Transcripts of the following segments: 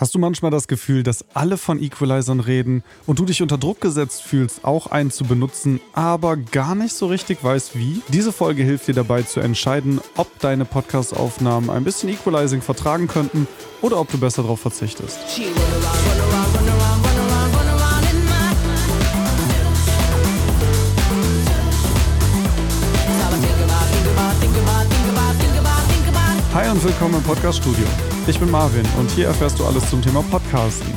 Hast du manchmal das Gefühl, dass alle von Equalizern reden und du dich unter Druck gesetzt fühlst, auch einen zu benutzen, aber gar nicht so richtig weißt wie? Diese Folge hilft dir dabei zu entscheiden, ob deine Podcast-Aufnahmen ein bisschen Equalizing vertragen könnten oder ob du besser darauf verzichtest. Hi und willkommen im Podcast Studio. Ich bin Marvin und hier erfährst du alles zum Thema Podcasten.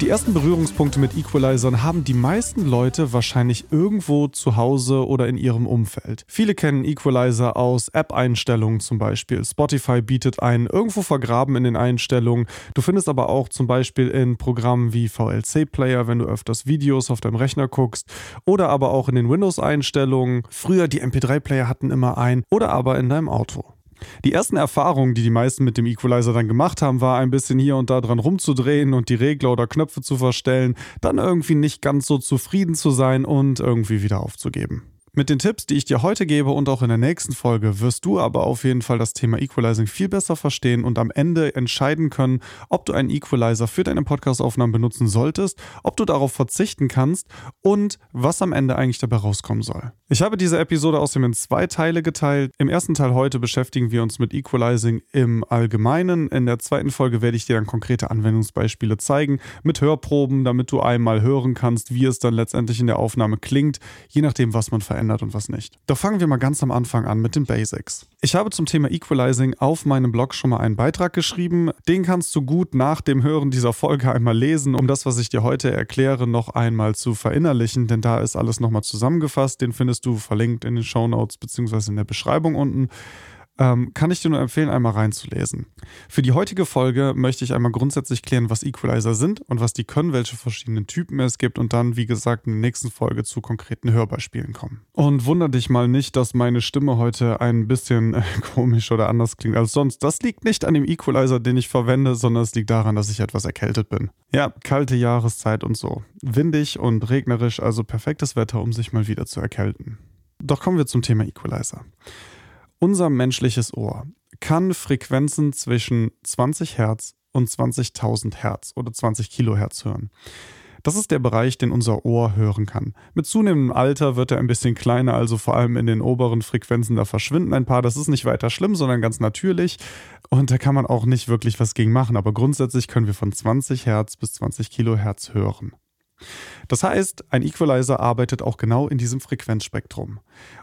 Die ersten Berührungspunkte mit Equalizern haben die meisten Leute wahrscheinlich irgendwo zu Hause oder in ihrem Umfeld. Viele kennen Equalizer aus App-Einstellungen zum Beispiel. Spotify bietet einen irgendwo vergraben in den Einstellungen. Du findest aber auch zum Beispiel in Programmen wie VLC Player, wenn du öfters Videos auf deinem Rechner guckst. Oder aber auch in den Windows-Einstellungen. Früher die MP3-Player hatten immer einen. Oder aber in deinem Auto. Die ersten Erfahrungen, die die meisten mit dem Equalizer dann gemacht haben, war ein bisschen hier und da dran rumzudrehen und die Regler oder Knöpfe zu verstellen, dann irgendwie nicht ganz so zufrieden zu sein und irgendwie wieder aufzugeben. Mit den Tipps, die ich dir heute gebe und auch in der nächsten Folge, wirst du aber auf jeden Fall das Thema Equalizing viel besser verstehen und am Ende entscheiden können, ob du einen Equalizer für deine Podcastaufnahmen benutzen solltest, ob du darauf verzichten kannst und was am Ende eigentlich dabei rauskommen soll. Ich habe diese Episode außerdem in zwei Teile geteilt. Im ersten Teil heute beschäftigen wir uns mit Equalizing im Allgemeinen. In der zweiten Folge werde ich dir dann konkrete Anwendungsbeispiele zeigen mit Hörproben, damit du einmal hören kannst, wie es dann letztendlich in der Aufnahme klingt, je nachdem, was man verändert verändert und was nicht. Doch fangen wir mal ganz am Anfang an mit den Basics. Ich habe zum Thema Equalizing auf meinem Blog schon mal einen Beitrag geschrieben. Den kannst du gut nach dem Hören dieser Folge einmal lesen, um das, was ich dir heute erkläre, noch einmal zu verinnerlichen, denn da ist alles nochmal zusammengefasst. Den findest du verlinkt in den Show Notes bzw. in der Beschreibung unten ähm, kann ich dir nur empfehlen, einmal reinzulesen. Für die heutige Folge möchte ich einmal grundsätzlich klären, was Equalizer sind und was die können, welche verschiedenen Typen es gibt und dann, wie gesagt, in der nächsten Folge zu konkreten Hörbeispielen kommen. Und wunder dich mal nicht, dass meine Stimme heute ein bisschen äh, komisch oder anders klingt als sonst. Das liegt nicht an dem Equalizer, den ich verwende, sondern es liegt daran, dass ich etwas erkältet bin. Ja, kalte Jahreszeit und so. Windig und regnerisch, also perfektes Wetter, um sich mal wieder zu erkälten. Doch kommen wir zum Thema Equalizer. Unser menschliches Ohr kann Frequenzen zwischen 20 Hertz und 20.000 Hertz oder 20 Kilohertz hören. Das ist der Bereich, den unser Ohr hören kann. Mit zunehmendem Alter wird er ein bisschen kleiner, also vor allem in den oberen Frequenzen, da verschwinden ein paar. Das ist nicht weiter schlimm, sondern ganz natürlich. Und da kann man auch nicht wirklich was gegen machen. Aber grundsätzlich können wir von 20 Hertz bis 20 Kilohertz hören. Das heißt, ein Equalizer arbeitet auch genau in diesem Frequenzspektrum.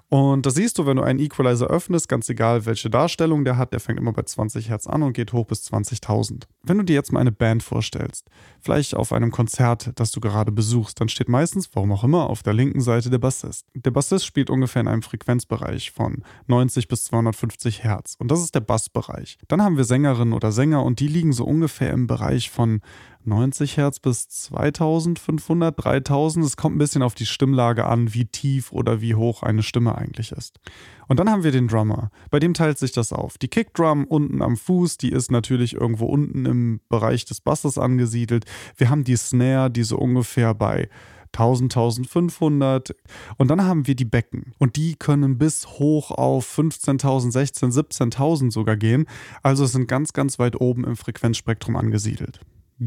Und das siehst du, wenn du einen Equalizer öffnest, ganz egal welche Darstellung der hat, der fängt immer bei 20 Hertz an und geht hoch bis 20.000. Wenn du dir jetzt mal eine Band vorstellst, vielleicht auf einem Konzert, das du gerade besuchst, dann steht meistens, warum auch immer, auf der linken Seite der Bassist. Der Bassist spielt ungefähr in einem Frequenzbereich von 90 bis 250 Hertz und das ist der Bassbereich. Dann haben wir Sängerinnen oder Sänger und die liegen so ungefähr im Bereich von 90 Hertz bis 2500, 3000. Es kommt ein bisschen auf die Stimmlage an, wie tief oder wie hoch eine Stimme eigentlich ist. Und dann haben wir den Drummer. Bei dem teilt sich das auf. Die Kickdrum unten am Fuß, die ist natürlich irgendwo unten im Bereich des Basses angesiedelt. Wir haben die Snare, die so ungefähr bei 1000, 1500. Und dann haben wir die Becken. Und die können bis hoch auf 15.000, 16.000, 17.000 sogar gehen. Also sind ganz, ganz weit oben im Frequenzspektrum angesiedelt.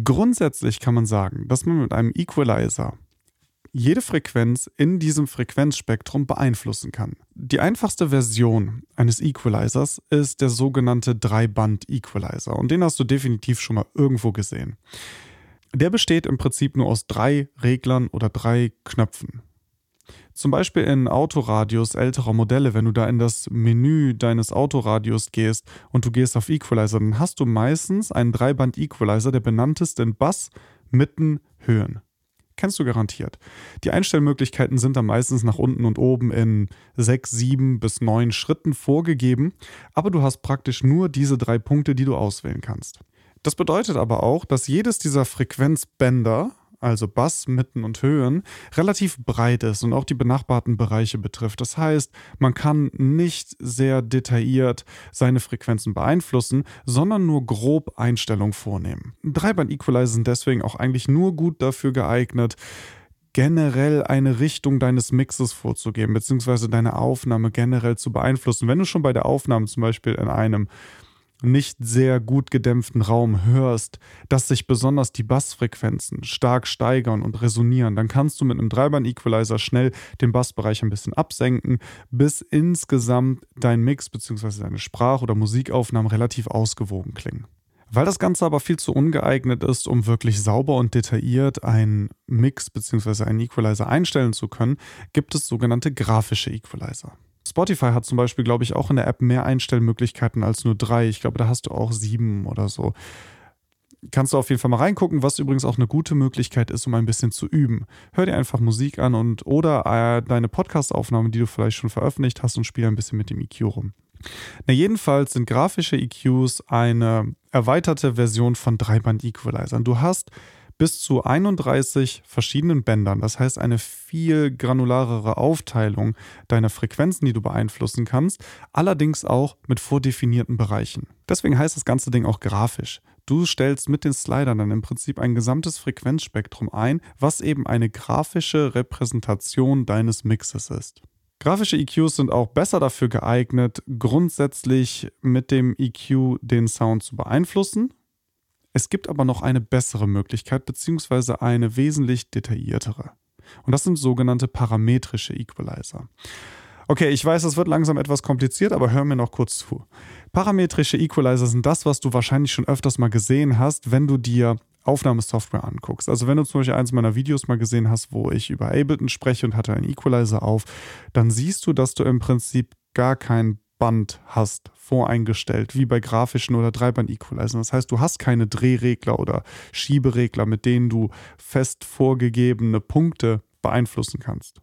Grundsätzlich kann man sagen, dass man mit einem Equalizer jede Frequenz in diesem Frequenzspektrum beeinflussen kann. Die einfachste Version eines Equalizers ist der sogenannte Dreiband-Equalizer und den hast du definitiv schon mal irgendwo gesehen. Der besteht im Prinzip nur aus drei Reglern oder drei Knöpfen. Zum Beispiel in Autoradios älterer Modelle, wenn du da in das Menü deines Autoradios gehst und du gehst auf Equalizer, dann hast du meistens einen Dreiband-Equalizer, der benannt ist in Bass, Mitten, Höhen. Kennst du garantiert. Die Einstellmöglichkeiten sind da meistens nach unten und oben in sechs, sieben bis neun Schritten vorgegeben, aber du hast praktisch nur diese drei Punkte, die du auswählen kannst. Das bedeutet aber auch, dass jedes dieser Frequenzbänder also Bass, Mitten und Höhen, relativ breit ist und auch die benachbarten Bereiche betrifft. Das heißt, man kann nicht sehr detailliert seine Frequenzen beeinflussen, sondern nur grob Einstellungen vornehmen. Dreiband-Equalizer sind deswegen auch eigentlich nur gut dafür geeignet, generell eine Richtung deines Mixes vorzugeben, beziehungsweise deine Aufnahme generell zu beeinflussen. Wenn du schon bei der Aufnahme zum Beispiel in einem nicht sehr gut gedämpften Raum hörst, dass sich besonders die Bassfrequenzen stark steigern und resonieren, dann kannst du mit einem Dreiband-Equalizer schnell den Bassbereich ein bisschen absenken, bis insgesamt dein Mix bzw. deine Sprach- oder Musikaufnahmen relativ ausgewogen klingen. Weil das Ganze aber viel zu ungeeignet ist, um wirklich sauber und detailliert einen Mix bzw. einen Equalizer einstellen zu können, gibt es sogenannte grafische Equalizer. Spotify hat zum Beispiel, glaube ich, auch in der App mehr Einstellmöglichkeiten als nur drei. Ich glaube, da hast du auch sieben oder so. Kannst du auf jeden Fall mal reingucken, was übrigens auch eine gute Möglichkeit ist, um ein bisschen zu üben. Hör dir einfach Musik an und oder äh, deine Podcast-Aufnahmen, die du vielleicht schon veröffentlicht hast und spiel ein bisschen mit dem EQ rum. Na, jedenfalls sind grafische EQs eine erweiterte Version von Dreiband-Equalizern. Du hast bis zu 31 verschiedenen Bändern. Das heißt, eine viel granularere Aufteilung deiner Frequenzen, die du beeinflussen kannst, allerdings auch mit vordefinierten Bereichen. Deswegen heißt das ganze Ding auch grafisch. Du stellst mit den Slidern dann im Prinzip ein gesamtes Frequenzspektrum ein, was eben eine grafische Repräsentation deines Mixes ist. Grafische EQs sind auch besser dafür geeignet, grundsätzlich mit dem EQ den Sound zu beeinflussen es gibt aber noch eine bessere Möglichkeit, beziehungsweise eine wesentlich detailliertere. Und das sind sogenannte parametrische Equalizer. Okay, ich weiß, das wird langsam etwas kompliziert, aber hör mir noch kurz zu. Parametrische Equalizer sind das, was du wahrscheinlich schon öfters mal gesehen hast, wenn du dir Aufnahmesoftware anguckst. Also wenn du zum Beispiel eins meiner Videos mal gesehen hast, wo ich über Ableton spreche und hatte einen Equalizer auf, dann siehst du, dass du im Prinzip gar kein Band hast, voreingestellt, wie bei grafischen oder Dreiband-Equalizern. Das heißt, du hast keine Drehregler oder Schieberegler, mit denen du fest vorgegebene Punkte beeinflussen kannst.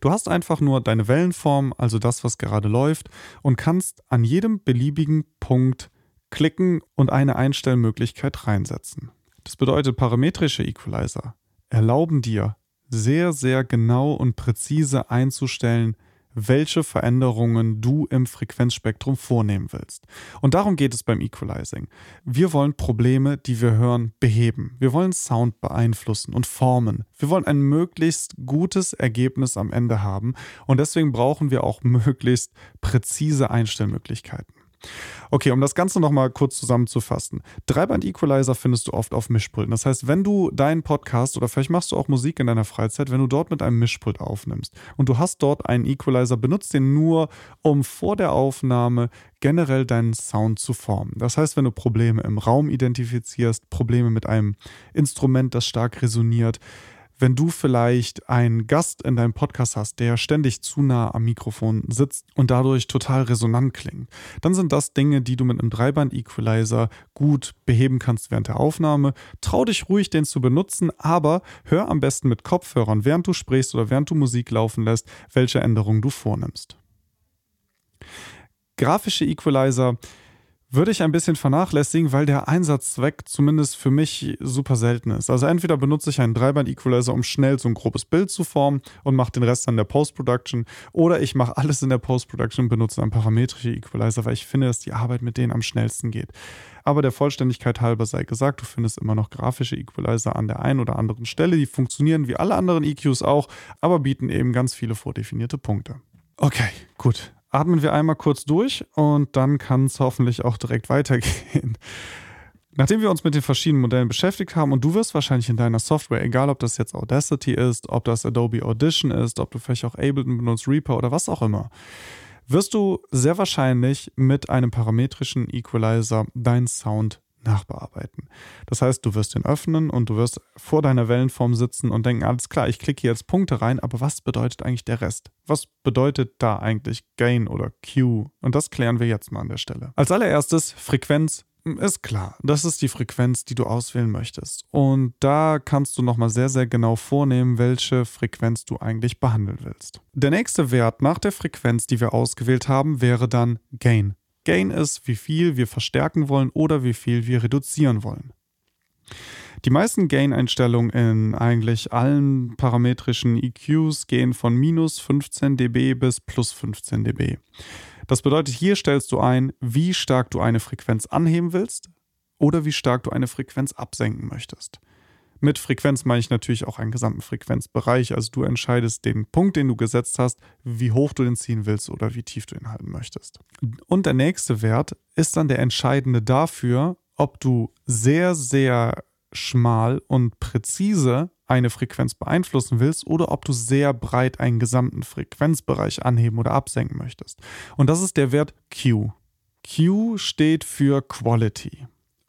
Du hast einfach nur deine Wellenform, also das, was gerade läuft, und kannst an jedem beliebigen Punkt klicken und eine Einstellmöglichkeit reinsetzen. Das bedeutet, parametrische Equalizer erlauben dir, sehr, sehr genau und präzise einzustellen, welche Veränderungen du im Frequenzspektrum vornehmen willst. Und darum geht es beim Equalizing. Wir wollen Probleme, die wir hören, beheben. Wir wollen Sound beeinflussen und formen. Wir wollen ein möglichst gutes Ergebnis am Ende haben und deswegen brauchen wir auch möglichst präzise Einstellmöglichkeiten. Okay, um das Ganze nochmal kurz zusammenzufassen. Dreiband-Equalizer findest du oft auf Mischpulten. Das heißt, wenn du deinen Podcast oder vielleicht machst du auch Musik in deiner Freizeit, wenn du dort mit einem Mischpult aufnimmst und du hast dort einen Equalizer, benutzt den nur, um vor der Aufnahme generell deinen Sound zu formen. Das heißt, wenn du Probleme im Raum identifizierst, Probleme mit einem Instrument, das stark resoniert, wenn du vielleicht einen Gast in deinem Podcast hast, der ständig zu nah am Mikrofon sitzt und dadurch total resonant klingt, dann sind das Dinge, die du mit einem Dreiband-Equalizer gut beheben kannst während der Aufnahme. Trau dich ruhig, den zu benutzen, aber hör am besten mit Kopfhörern, während du sprichst oder während du Musik laufen lässt, welche Änderungen du vornimmst. Grafische Equalizer würde ich ein bisschen vernachlässigen, weil der Einsatzzweck zumindest für mich super selten ist. Also entweder benutze ich einen Dreiband-Equalizer, um schnell so ein grobes Bild zu formen und mache den Rest dann in der Post-Production, oder ich mache alles in der Post-Production und benutze einen parametrischen Equalizer, weil ich finde, dass die Arbeit mit denen am schnellsten geht. Aber der Vollständigkeit halber sei gesagt, du findest immer noch grafische Equalizer an der einen oder anderen Stelle. Die funktionieren wie alle anderen EQs auch, aber bieten eben ganz viele vordefinierte Punkte. Okay, gut atmen wir einmal kurz durch und dann kann es hoffentlich auch direkt weitergehen. Nachdem wir uns mit den verschiedenen Modellen beschäftigt haben und du wirst wahrscheinlich in deiner Software, egal ob das jetzt Audacity ist, ob das Adobe Audition ist, ob du vielleicht auch Ableton benutzt, Reaper oder was auch immer, wirst du sehr wahrscheinlich mit einem parametrischen Equalizer deinen Sound nachbearbeiten. Das heißt, du wirst ihn öffnen und du wirst vor deiner Wellenform sitzen und denken, alles klar, ich klicke jetzt Punkte rein, aber was bedeutet eigentlich der Rest? Was bedeutet da eigentlich Gain oder Q? Und das klären wir jetzt mal an der Stelle. Als allererstes Frequenz ist klar, das ist die Frequenz, die du auswählen möchtest. Und da kannst du nochmal sehr, sehr genau vornehmen, welche Frequenz du eigentlich behandeln willst. Der nächste Wert nach der Frequenz, die wir ausgewählt haben, wäre dann Gain. Gain ist, wie viel wir verstärken wollen oder wie viel wir reduzieren wollen. Die meisten Gain-Einstellungen in eigentlich allen parametrischen EQs gehen von minus 15 dB bis plus 15 dB. Das bedeutet, hier stellst du ein, wie stark du eine Frequenz anheben willst oder wie stark du eine Frequenz absenken möchtest. Mit Frequenz meine ich natürlich auch einen gesamten Frequenzbereich. Also du entscheidest den Punkt, den du gesetzt hast, wie hoch du den ziehen willst oder wie tief du ihn halten möchtest. Und der nächste Wert ist dann der entscheidende dafür, ob du sehr, sehr schmal und präzise eine Frequenz beeinflussen willst oder ob du sehr breit einen gesamten Frequenzbereich anheben oder absenken möchtest. Und das ist der Wert Q. Q steht für Quality.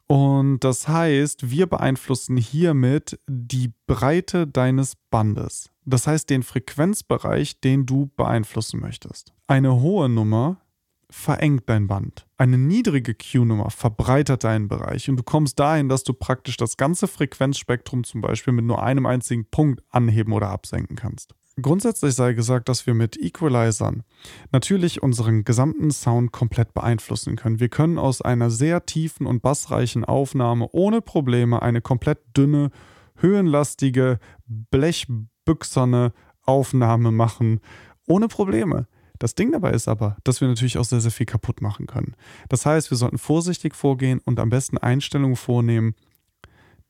Und das heißt, wir beeinflussen hiermit die Breite deines Bandes. Das heißt, den Frequenzbereich, den du beeinflussen möchtest. Eine hohe Nummer verengt dein Band. Eine niedrige Q-Nummer verbreitert deinen Bereich und du kommst dahin, dass du praktisch das ganze Frequenzspektrum zum Beispiel mit nur einem einzigen Punkt anheben oder absenken kannst. Grundsätzlich sei gesagt, dass wir mit Equalizern natürlich unseren gesamten Sound komplett beeinflussen können. Wir können aus einer sehr tiefen und bassreichen Aufnahme ohne Probleme eine komplett dünne, höhenlastige, blechbüchserne Aufnahme machen. Ohne Probleme. Das Ding dabei ist aber, dass wir natürlich auch sehr, sehr viel kaputt machen können. Das heißt, wir sollten vorsichtig vorgehen und am besten Einstellungen vornehmen,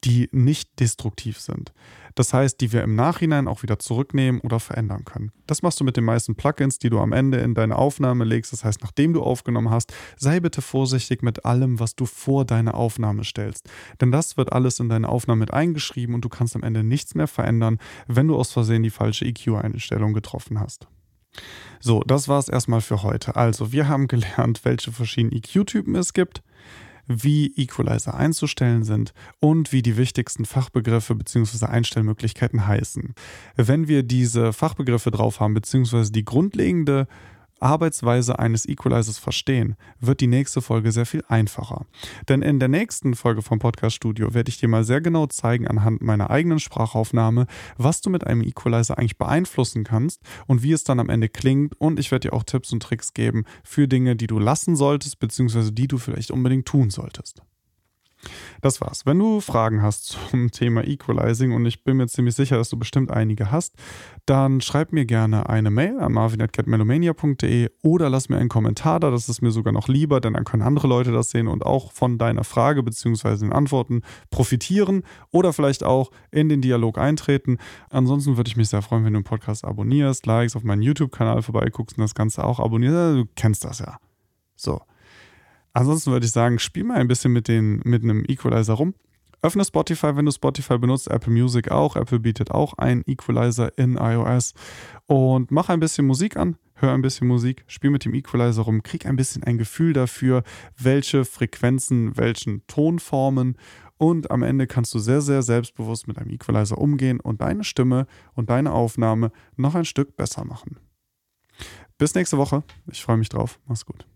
die nicht destruktiv sind. Das heißt, die wir im Nachhinein auch wieder zurücknehmen oder verändern können. Das machst du mit den meisten Plugins, die du am Ende in deine Aufnahme legst. Das heißt, nachdem du aufgenommen hast, sei bitte vorsichtig mit allem, was du vor deine Aufnahme stellst. Denn das wird alles in deine Aufnahme mit eingeschrieben und du kannst am Ende nichts mehr verändern, wenn du aus Versehen die falsche EQ-Einstellung getroffen hast. So, das war es erstmal für heute. Also, wir haben gelernt, welche verschiedenen EQ-Typen es gibt wie Equalizer einzustellen sind und wie die wichtigsten Fachbegriffe bzw. Einstellmöglichkeiten heißen. Wenn wir diese Fachbegriffe drauf haben bzw. die grundlegende Arbeitsweise eines Equalizers verstehen, wird die nächste Folge sehr viel einfacher. Denn in der nächsten Folge vom Podcast Studio werde ich dir mal sehr genau zeigen anhand meiner eigenen Sprachaufnahme, was du mit einem Equalizer eigentlich beeinflussen kannst und wie es dann am Ende klingt. Und ich werde dir auch Tipps und Tricks geben für Dinge, die du lassen solltest, beziehungsweise die du vielleicht unbedingt tun solltest. Das war's. Wenn du Fragen hast zum Thema Equalizing und ich bin mir ziemlich sicher, dass du bestimmt einige hast, dann schreib mir gerne eine Mail an marvin.catmelomania.de oder lass mir einen Kommentar da. Das ist mir sogar noch lieber, denn dann können andere Leute das sehen und auch von deiner Frage bzw. den Antworten profitieren oder vielleicht auch in den Dialog eintreten. Ansonsten würde ich mich sehr freuen, wenn du den Podcast abonnierst, likes, auf meinen YouTube-Kanal vorbeiguckst und das Ganze auch abonnierst. Du kennst das ja. So. Ansonsten würde ich sagen, spiel mal ein bisschen mit, den, mit einem Equalizer rum. Öffne Spotify, wenn du Spotify benutzt, Apple Music auch. Apple bietet auch einen Equalizer in iOS. Und mach ein bisschen Musik an, hör ein bisschen Musik, spiel mit dem Equalizer rum, krieg ein bisschen ein Gefühl dafür, welche Frequenzen, welchen Tonformen. Und am Ende kannst du sehr, sehr selbstbewusst mit einem Equalizer umgehen und deine Stimme und deine Aufnahme noch ein Stück besser machen. Bis nächste Woche. Ich freue mich drauf. Mach's gut.